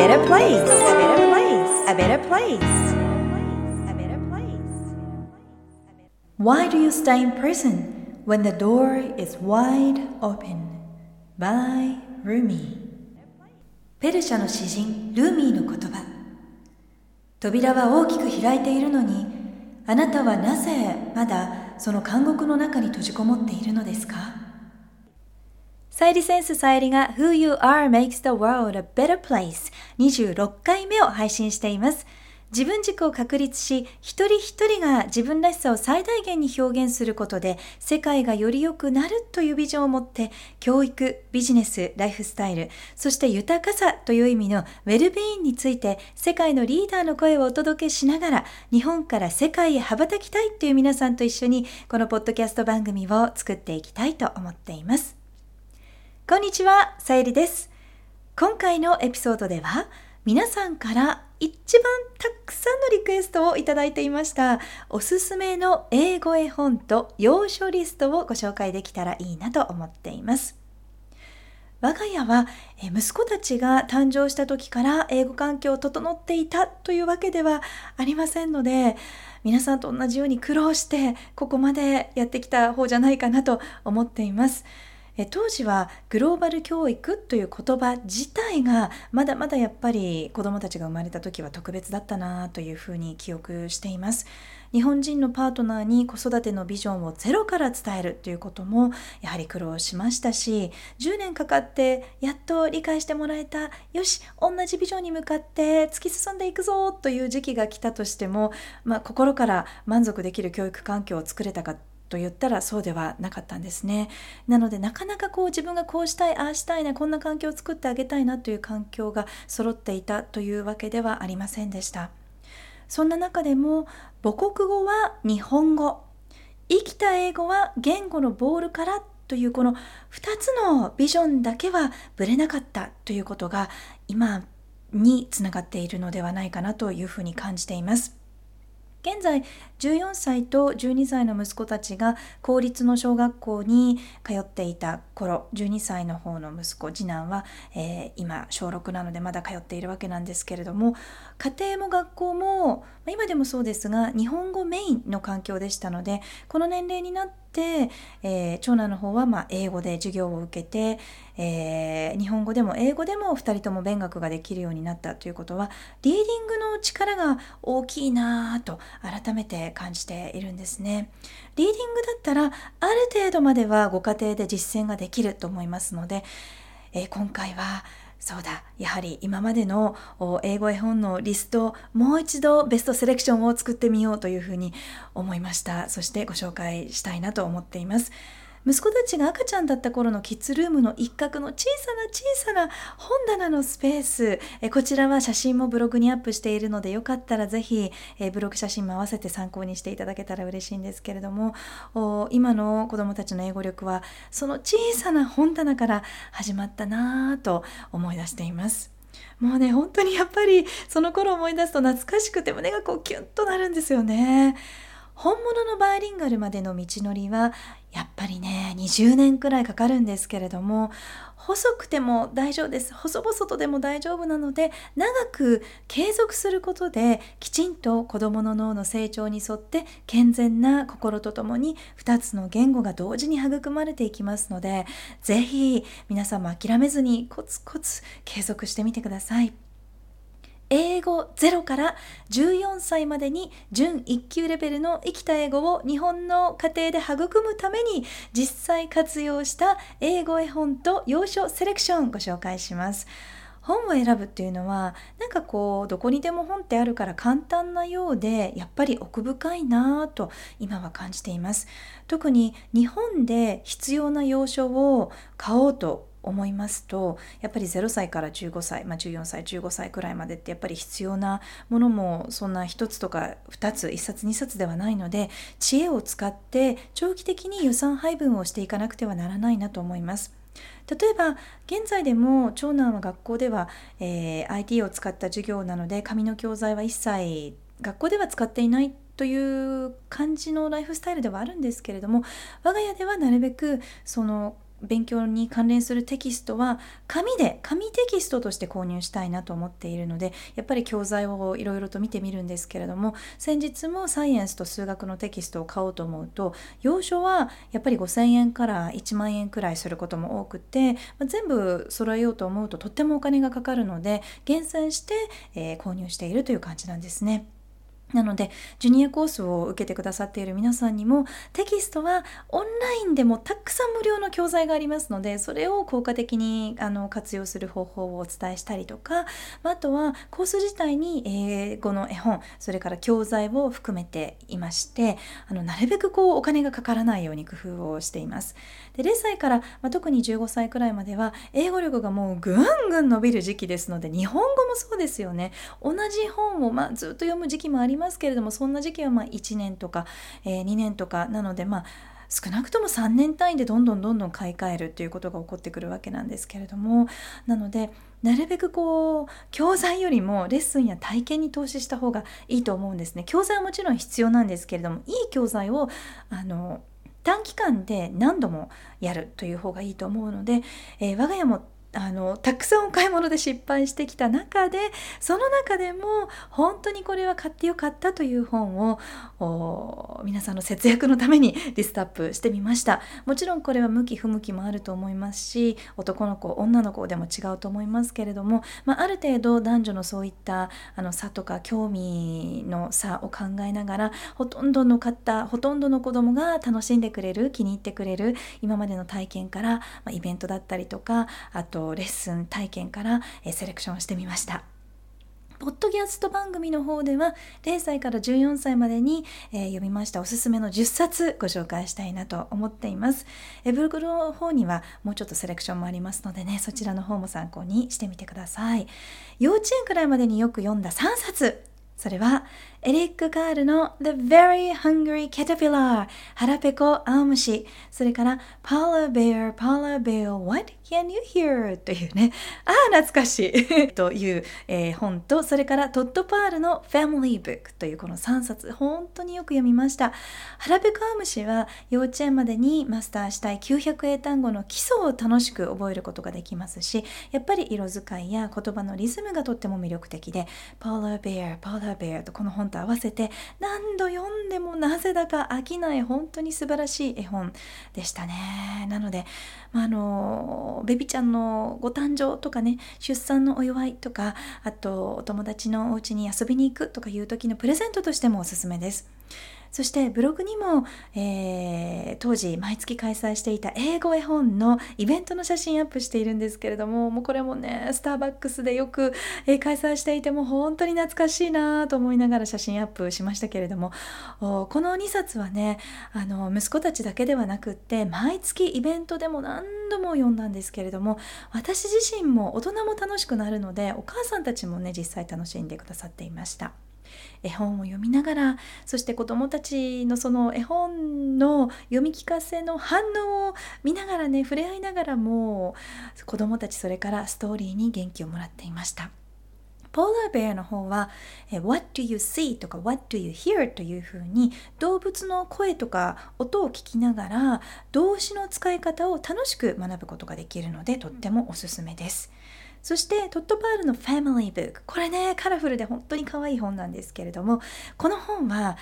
better place, a better place, a better place, a better place. Why do you stay in prison when the door is wide open? By Rumi ペルシャの詩人ルーミーの言葉扉は大きく開いているのにあなたはなぜまだその監獄の中に閉じこもっているのですかサイリセンスサイリが Who You Are Makes the World a Better Place 26回目を配信しています。自分軸を確立し、一人一人が自分らしさを最大限に表現することで、世界がより良くなるというビジョンを持って、教育、ビジネス、ライフスタイル、そして豊かさという意味のウェルビーインについて、世界のリーダーの声をお届けしながら、日本から世界へ羽ばたきたいという皆さんと一緒に、このポッドキャスト番組を作っていきたいと思っています。こんにちは、さゆりです。今回のエピソードでは、皆さんから一番たくさんのリクエストをいただいていました。おすすめの英語絵本と要所リストをご紹介できたらいいなと思っています。我が家は息子たちが誕生した時から英語環境を整っていたというわけではありませんので皆さんと同じように苦労してここまでやってきた方じゃないかなと思っています。当時はグローバル教育という言葉自体がまだまだやっぱり子どもたちが生まれた時は特別だったなというふうに記憶しています。日本人のパートナーに子育てのビジョンをゼロから伝えるということもやはり苦労しましたし10年かかってやっと理解してもらえたよし同じビジョンに向かって突き進んでいくぞという時期が来たとしても、まあ、心から満足できる教育環境を作れたかと言ったらそうではなかったんですね。なのでなかなかこう自分がこうしたいああしたいなこんな環境を作ってあげたいなという環境が揃っていたというわけではありませんでした。そんな中でも母国語は日本語生きた英語は言語のボールからというこの2つのビジョンだけはぶれなかったということが今につながっているのではないかなというふうに感じています。現在14歳と12歳の息子たちが公立の小学校に通っていた頃12歳の方の息子次男は、えー、今小6なのでまだ通っているわけなんですけれども家庭も学校も今でもそうですが日本語メインの環境でしたのでこの年齢になって、えー、長男の方はま英語で授業を受けて、えー、日本語でも英語でも2人とも勉学ができるようになったということはリーディングの力が大きいなぁと改めて感じているんですね。リーディングだったらある程度まではご家庭で実践ができると思いますので、えー、今回はそうだやはり今までの英語絵本のリストもう一度ベストセレクションを作ってみようというふうに思いましたそしてご紹介したいなと思っています息子たちが赤ちゃんだった頃のキッズルームの一角の小さな小さな本棚のスペースえこちらは写真もブログにアップしているのでよかったらぜひえブログ写真も合わせて参考にしていただけたら嬉しいんですけれども今の子どもたちの英語力はその小さな本棚から始まったなぁと思い出しています。もうね本当にやっぱりその頃思い出すと懐かしくて胸がこうキュンとなるんですよね。本物のバイリンガルまでの道のりはやっぱりね20年くらいかかるんですけれども細くても大丈夫です細々とでも大丈夫なので長く継続することできちんと子どもの脳の成長に沿って健全な心とともに2つの言語が同時に育まれていきますので是非皆さんも諦めずにコツコツ継続してみてください。英語0から14歳までに準1級レベルの生きた英語を日本の家庭で育むために実際活用した英語絵本と要所セレクションご紹介します。本を選ぶっていうのはなんかこうどこにでも本ってあるから簡単なようでやっぱり奥深いなぁと今は感じています特に日本で必要な要所を買おうと思いますとやっぱり0歳から15歳、まあ、14歳15歳くらいまでってやっぱり必要なものもそんな1つとか2つ1冊2冊ではないので知恵を使って長期的に予算配分をしていかなくてはならないなと思います。例えば現在でも長男は学校では、えー、IT を使った授業なので紙の教材は一切学校では使っていないという感じのライフスタイルではあるんですけれども我が家ではなるべくその勉強に関連するテキストは紙で紙テキストとして購入したいなと思っているのでやっぱり教材をいろいろと見てみるんですけれども先日もサイエンスと数学のテキストを買おうと思うと要所はやっぱり5,000円から1万円くらいすることも多くて、まあ、全部揃えようと思うととってもお金がかかるので厳選して、えー、購入しているという感じなんですね。なので、ジュニアコースを受けてくださっている皆さんにも、テキストはオンラインでもたくさん無料の教材がありますので、それを効果的にあの活用する方法をお伝えしたりとか、あとはコース自体に英語の絵本、それから教材を含めていまして、あのなるべくこうお金がかからないように工夫をしています。で0歳から、まあ、特に15歳くらいまでは、英語力がもうぐんぐん伸びる時期ですので、日本語もそうですよね。同じ本を、まあ、ずっと読む時期もありますけれどもそんな時期はま1年とか、えー、2年とかなのでまあ少なくとも3年単位でどんどんどんどん買い替えるっていうことが起こってくるわけなんですけれどもなのでなるべくこう教材よりもレッスンや体験に投資した方がいいと思うんですね。教材はもちろん必要なんですけれどもいい教材をあの短期間で何度もやるという方がいいと思うので、えー、我が家もあのたくさんお買い物で失敗してきた中でその中でも本当にこれは買ってよかったという本を皆さんの節約のためにリストアップしてみました。もちろんこれは向き不向きもあると思いますし男の子女の子でも違うと思いますけれども、まあ、ある程度男女のそういったあの差とか興味の差を考えながらほとんどの方ほとんどの子供が楽しんでくれる気に入ってくれる今までの体験から、まあ、イベントだったりとかあととレッスン体験から、えセレクションしてみました。ポッドキャスト番組の方では0歳から14歳までに、えー、読みましたおすすめの10冊ご紹介したいなと思っています。えブログの方にはもうちょっとセレクションもありますのでね、そちらの方も参考にしてみてください。幼稚園くらいまでによく読んだ3冊。それはエリック・カールの The Very Hungry Caterpillar 腹ペコ青虫それから Polar Bear, Polar Bear, What Can You Hear? というね。ああ懐かしい。という、えー、本とそれからトッド・パールの Family Book というこの3冊。本当によく読みました。腹ペコ青虫は幼稚園までにマスターしたい900英単語の基礎を楽しく覚えることができますしやっぱり色使いや言葉のリズムがとっても魅力的で Polar Bear, Polar Bear とこの本本と合わせて何度読んでもなぜだか飽きない本当に素晴らしい絵本でしたね。なので、まあ、あのベビちゃんのご誕生とかね出産のお祝いとかあとお友達のお家に遊びに行くとかいう時のプレゼントとしてもおすすめです。そしてブログにも、えー、当時毎月開催していた英語絵本のイベントの写真アップしているんですけれどももうこれもねスターバックスでよく、えー、開催していても本当に懐かしいなと思いながら写真アップしましたけれどもこの2冊はねあの息子たちだけではなくって毎月イベントでも何度も読んだんですけれども私自身も大人も楽しくなるのでお母さんたちもね実際楽しんでくださっていました。絵本を読みながらそして子どもたちのその絵本の読み聞かせの反応を見ながらね触れ合いながらも子どもたちそれからストーリーに元気をもらっていました。ポーラーベアの方は、What do you see? とか What do you hear? というふうに動物の声とか音を聞きながら動詞の使い方を楽しく学ぶことができるのでとってもおすすめです。そしてトットパールの Family Book これねカラフルで本当に可愛い本なんですけれどもこの本は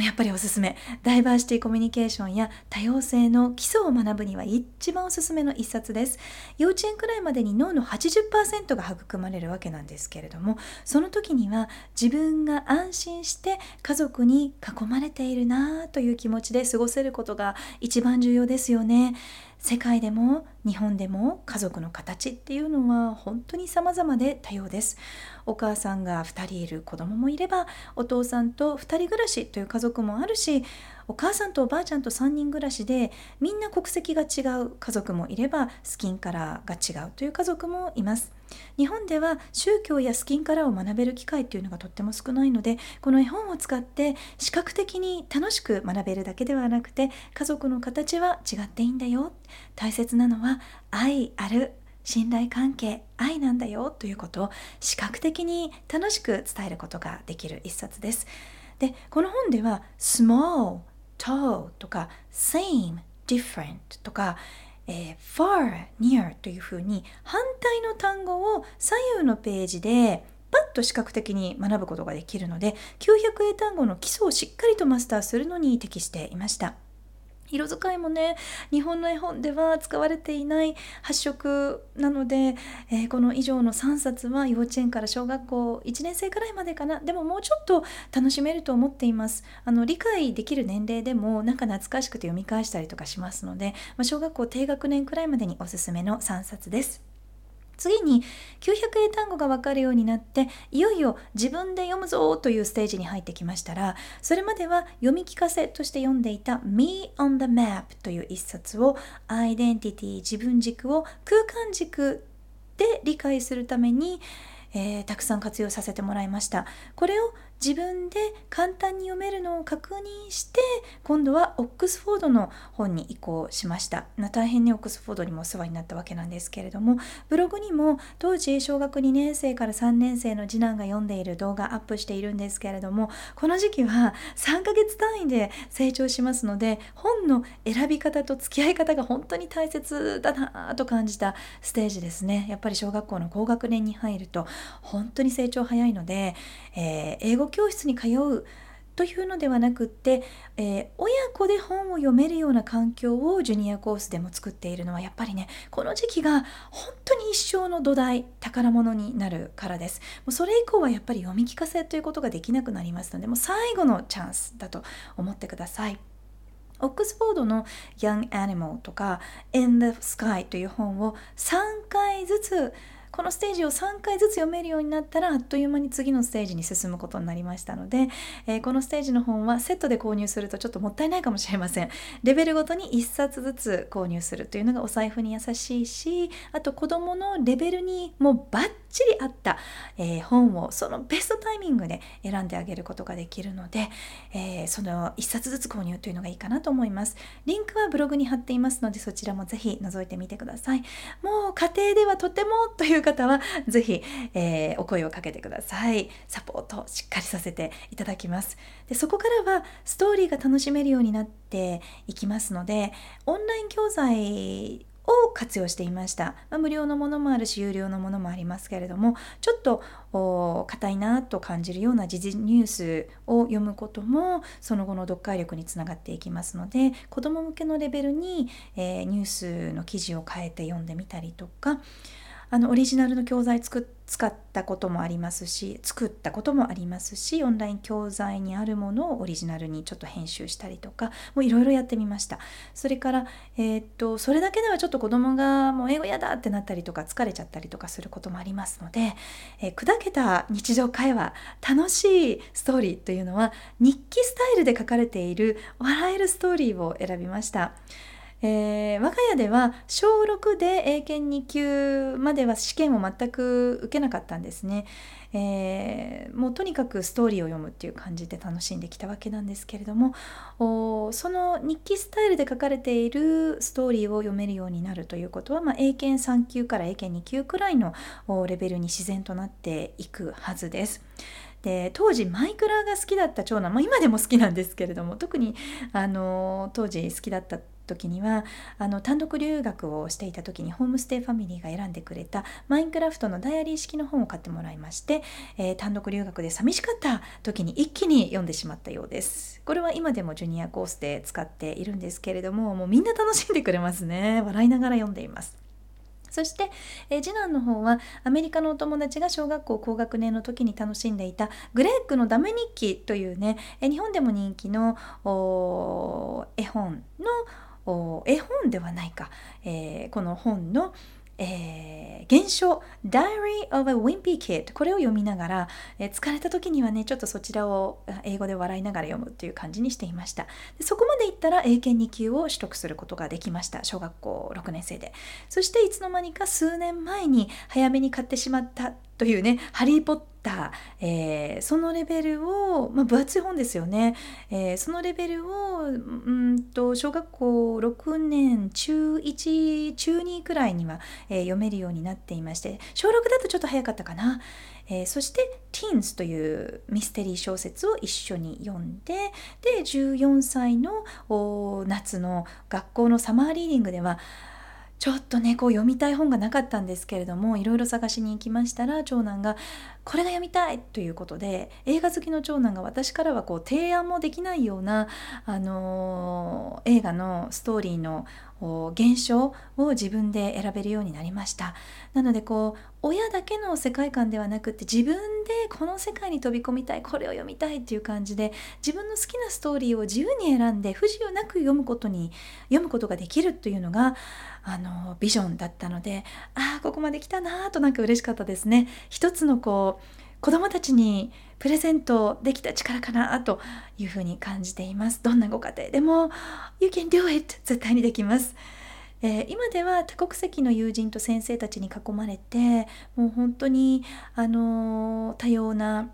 やっぱりおすすめ。ダイバーシティコミュニケーションや多様性の基礎を学ぶには一番おすすめの一冊です。幼稚園くらいまでに脳の80%が育まれるわけなんですけれどもその時には自分が安心して家族に囲まれているなという気持ちで過ごせることが一番重要ですよね。世界でも日本でも家族の形っていうのは本当に様々で多様です。お母さんが2人いる子供もいればお父さんと2人暮らしという家族もあるしお母さんとおばあちゃんと3人暮らしでみんな国籍が違う家族もいればスキンカラーが違うという家族もいます。日本では宗教やスキンカラーを学べる機会っていうのがとっても少ないのでこの絵本を使って視覚的に楽しく学べるだけではなくて家族の形は違っていいんだよ。大切なのは愛ある。信頼関係愛なんだよということを視覚的に楽しく伝えることができる一冊ですでこの本では small, tall とか same, different とかえー、far, near というふうに反対の単語を左右のページでパッと視覚的に学ぶことができるので900英単語の基礎をしっかりとマスターするのに適していました。色使いもね日本の絵本では使われていない発色なので、えー、この以上の3冊は幼稚園から小学校1年生くらいまでかな。でももうちょっと楽しめると思っています。あの理解できる年齢でもなんか懐かしくて読み返したりとかしますので、まあ、小学校低学年くらいまでにおすすめの3冊です。次に900英単語が分かるようになっていよいよ自分で読むぞというステージに入ってきましたらそれまでは読み聞かせとして読んでいた Me on the Map という一冊をアイデンティティ自分軸を空間軸で理解するためにえー、たくさん活用させてもらいました。これを自分で簡単に読めるのを確認して今度はオックスフォードの本に移行しました。大変ねオックスフォードにもお世話になったわけなんですけれどもブログにも当時小学2年生から3年生の次男が読んでいる動画アップしているんですけれどもこの時期は3ヶ月単位で成長しますので本の選び方と付き合い方が本当に大切だなと感じたステージですね。やっぱり小学校の高学年に入ると本当に成長早いので、えー、英語教室に通うというのではなくって、えー、親子で本を読めるような環境をジュニアコースでも作っているのはやっぱりねこの時期が本当に一生の土台宝物になるからですもうそれ以降はやっぱり読み聞かせということができなくなりますのでもう最後のチャンスだと思ってください。オックスフォードの Young Animal とか In the Sky という本を3回ずつこのステージを3回ずつ読めるようになったらあっという間に次のステージに進むことになりましたので、えー、このステージの本はセットで購入するとちょっともったいないかもしれません。レベルごとに1冊ずつ購入するというのがお財布に優しいしあと子どものレベルにもうバッチリ合った、えー、本をそのベストタイミングで選んであげることができるので、えー、その1冊ずつ購入というのがいいかなと思います。リンクはブログに貼っていますのでそちらもぜひ覗いてみてください。もう家庭ではとてもという方はぜひ、えー、お声をかけてください。サポートしっかりさせていただきます。でそこからはストーリーが楽しめるようになっていきますのでオンライン教材を活用していました、まあ、無料のものもあるし有料のものもありますけれどもちょっと硬いなと感じるような時事ニュースを読むこともその後の読解力につながっていきますので子ども向けのレベルに、えー、ニュースの記事を変えて読んでみたりとかあのオリジナルの教材使ったこともありますし作ったこともありますしオンライン教材にあるものをオリジナルにちょっと編集したりとかもういろいろやってみましたそれから、えー、っとそれだけではちょっと子供がもう英語嫌だってなったりとか疲れちゃったりとかすることもありますので、えー、砕けた日常会話楽しいストーリーというのは日記スタイルで書かれている笑えるストーリーを選びました。えー、我が家では小6で英検2級までは試験を全く受けなかったんですね。えー、もうとにかくストーリーを読むっていう感じで楽しんできたわけなんですけれどもその日記スタイルで書かれているストーリーを読めるようになるということは、まあ、英検3級から英検2級くらいのレベルに自然となっていくはずです。で当時マイクラが好きだった長男、まあ、今でも好きなんですけれども特にあの当時好きだった時にはあの単独留学をしていた時にホームステイファミリーが選んでくれたマインクラフトのダイアリー式の本を買ってもらいまして、えー、単独留学で寂しかった時に一気に読んでしまったようです。これは今でもジュニアコースで使っているんですけれどももうみんな楽しんでくれますね。笑いながら読んでいます。そして、え次男の方はアメリカのお友達が小学校高学年の時に楽しんでいたグレークのダメ日記というね、え日本でも人気の絵本の絵本ではないか、えー、この本のえー、現象 Diary of a Wimpy Kid これを読みながら、えー、疲れた時にはねちょっとそちらを英語で笑いながら読むっていう感じにしていました。でそこまでいったら英検2級を取得することができました。小学校6年生で。そしていつの間にか数年前に早めに買ってしまったというね「ハリー・ポッター」えー、そのレベルを、まあ、分厚い本ですよね、えー、そのレベルをうんと小学校6年中1中2くらいには、えー、読めるようになっていまして小6だとちょっと早かったかな、え、そして「Teens」というミステリー小説を一緒に読んでで14歳の夏の学校のサマーリーディングではちょっとねこう読みたい本がなかったんですけれどもいろいろ探しに行きましたら長男が「これが読みたい!」ということで映画好きの長男が私からはこう提案もできないような、あのー、映画のストーリーの現象を自分で選べるようになりましたなのでこう親だけの世界観ではなくって自分でこの世界に飛び込みたいこれを読みたいっていう感じで自分の好きなストーリーを自由に選んで不自由なく読むことに読むことができるというのがあのビジョンだったのでああここまで来たなとなんか嬉しかったですね一つのこう子供たちにプレゼントできた力かなというふうに感じています。どんなご家庭でも You can do it 絶対にできます。えー、今では多国籍の友人と先生たちに囲まれてもう本当に、あのー、多様な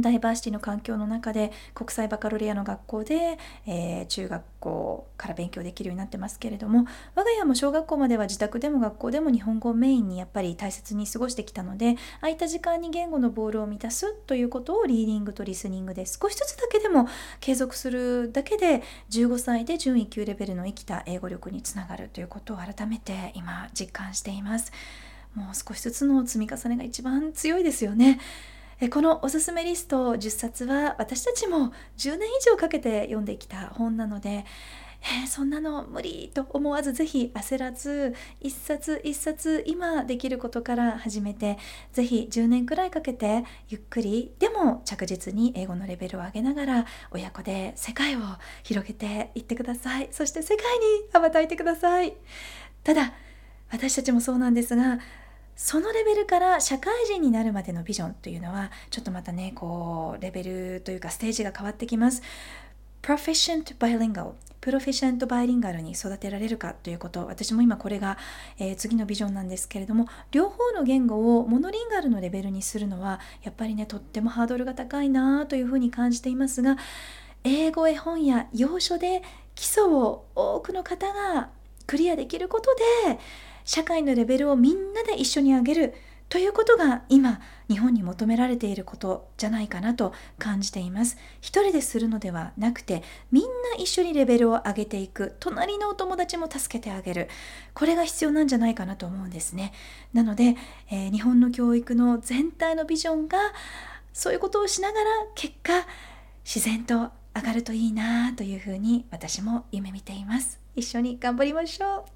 ダイバーシティの環境の中で国際バカロレアの学校で、えー、中学校から勉強できるようになってますけれども我が家も小学校までは自宅でも学校でも日本語をメインにやっぱり大切に過ごしてきたので空いた時間に言語のボールを満たすということをリーディングとリスニングで少しずつだけでも継続するだけで15歳で準1級レベルの生きた英語力につながるということを改めて今実感しています。もう少しずつの積み重ねが一番強いですよね。このおすすめリスト10冊は私たちも10年以上かけて読んできた本なので、えー、そんなの無理と思わずぜひ焦らず一冊一冊今できることから始めてぜひ10年くらいかけてゆっくりでも着実に英語のレベルを上げながら親子で世界を広げていってください。そして世界に羽ばたいてください。ただ私たちもそうなんですがそのレベルから社会人になるまでのビジョンというのはちょっとまたねこうレベルというかステージが変わってきます。Proficient Bilingual プロフェッショントバイリンガルに育てられるかということ私も今これが、えー、次のビジョンなんですけれども両方の言語をモノリンガルのレベルにするのはやっぱりねとってもハードルが高いなというふうに感じていますが英語絵本や要所で基礎を多くの方がクリアできることで社会のレベルをみんなで一緒に上げるということが今日本に求められていることじゃないかなと感じています。一人でするのではなくてみんな一緒にレベルを上げていく。隣のお友達も助けてあげる。これが必要なんじゃないかなと思うんですね。なので、えー、日本の教育の全体のビジョンがそういうことをしながら結果自然と上がるといいなというふうに私も夢見ています。一緒に頑張りましょう。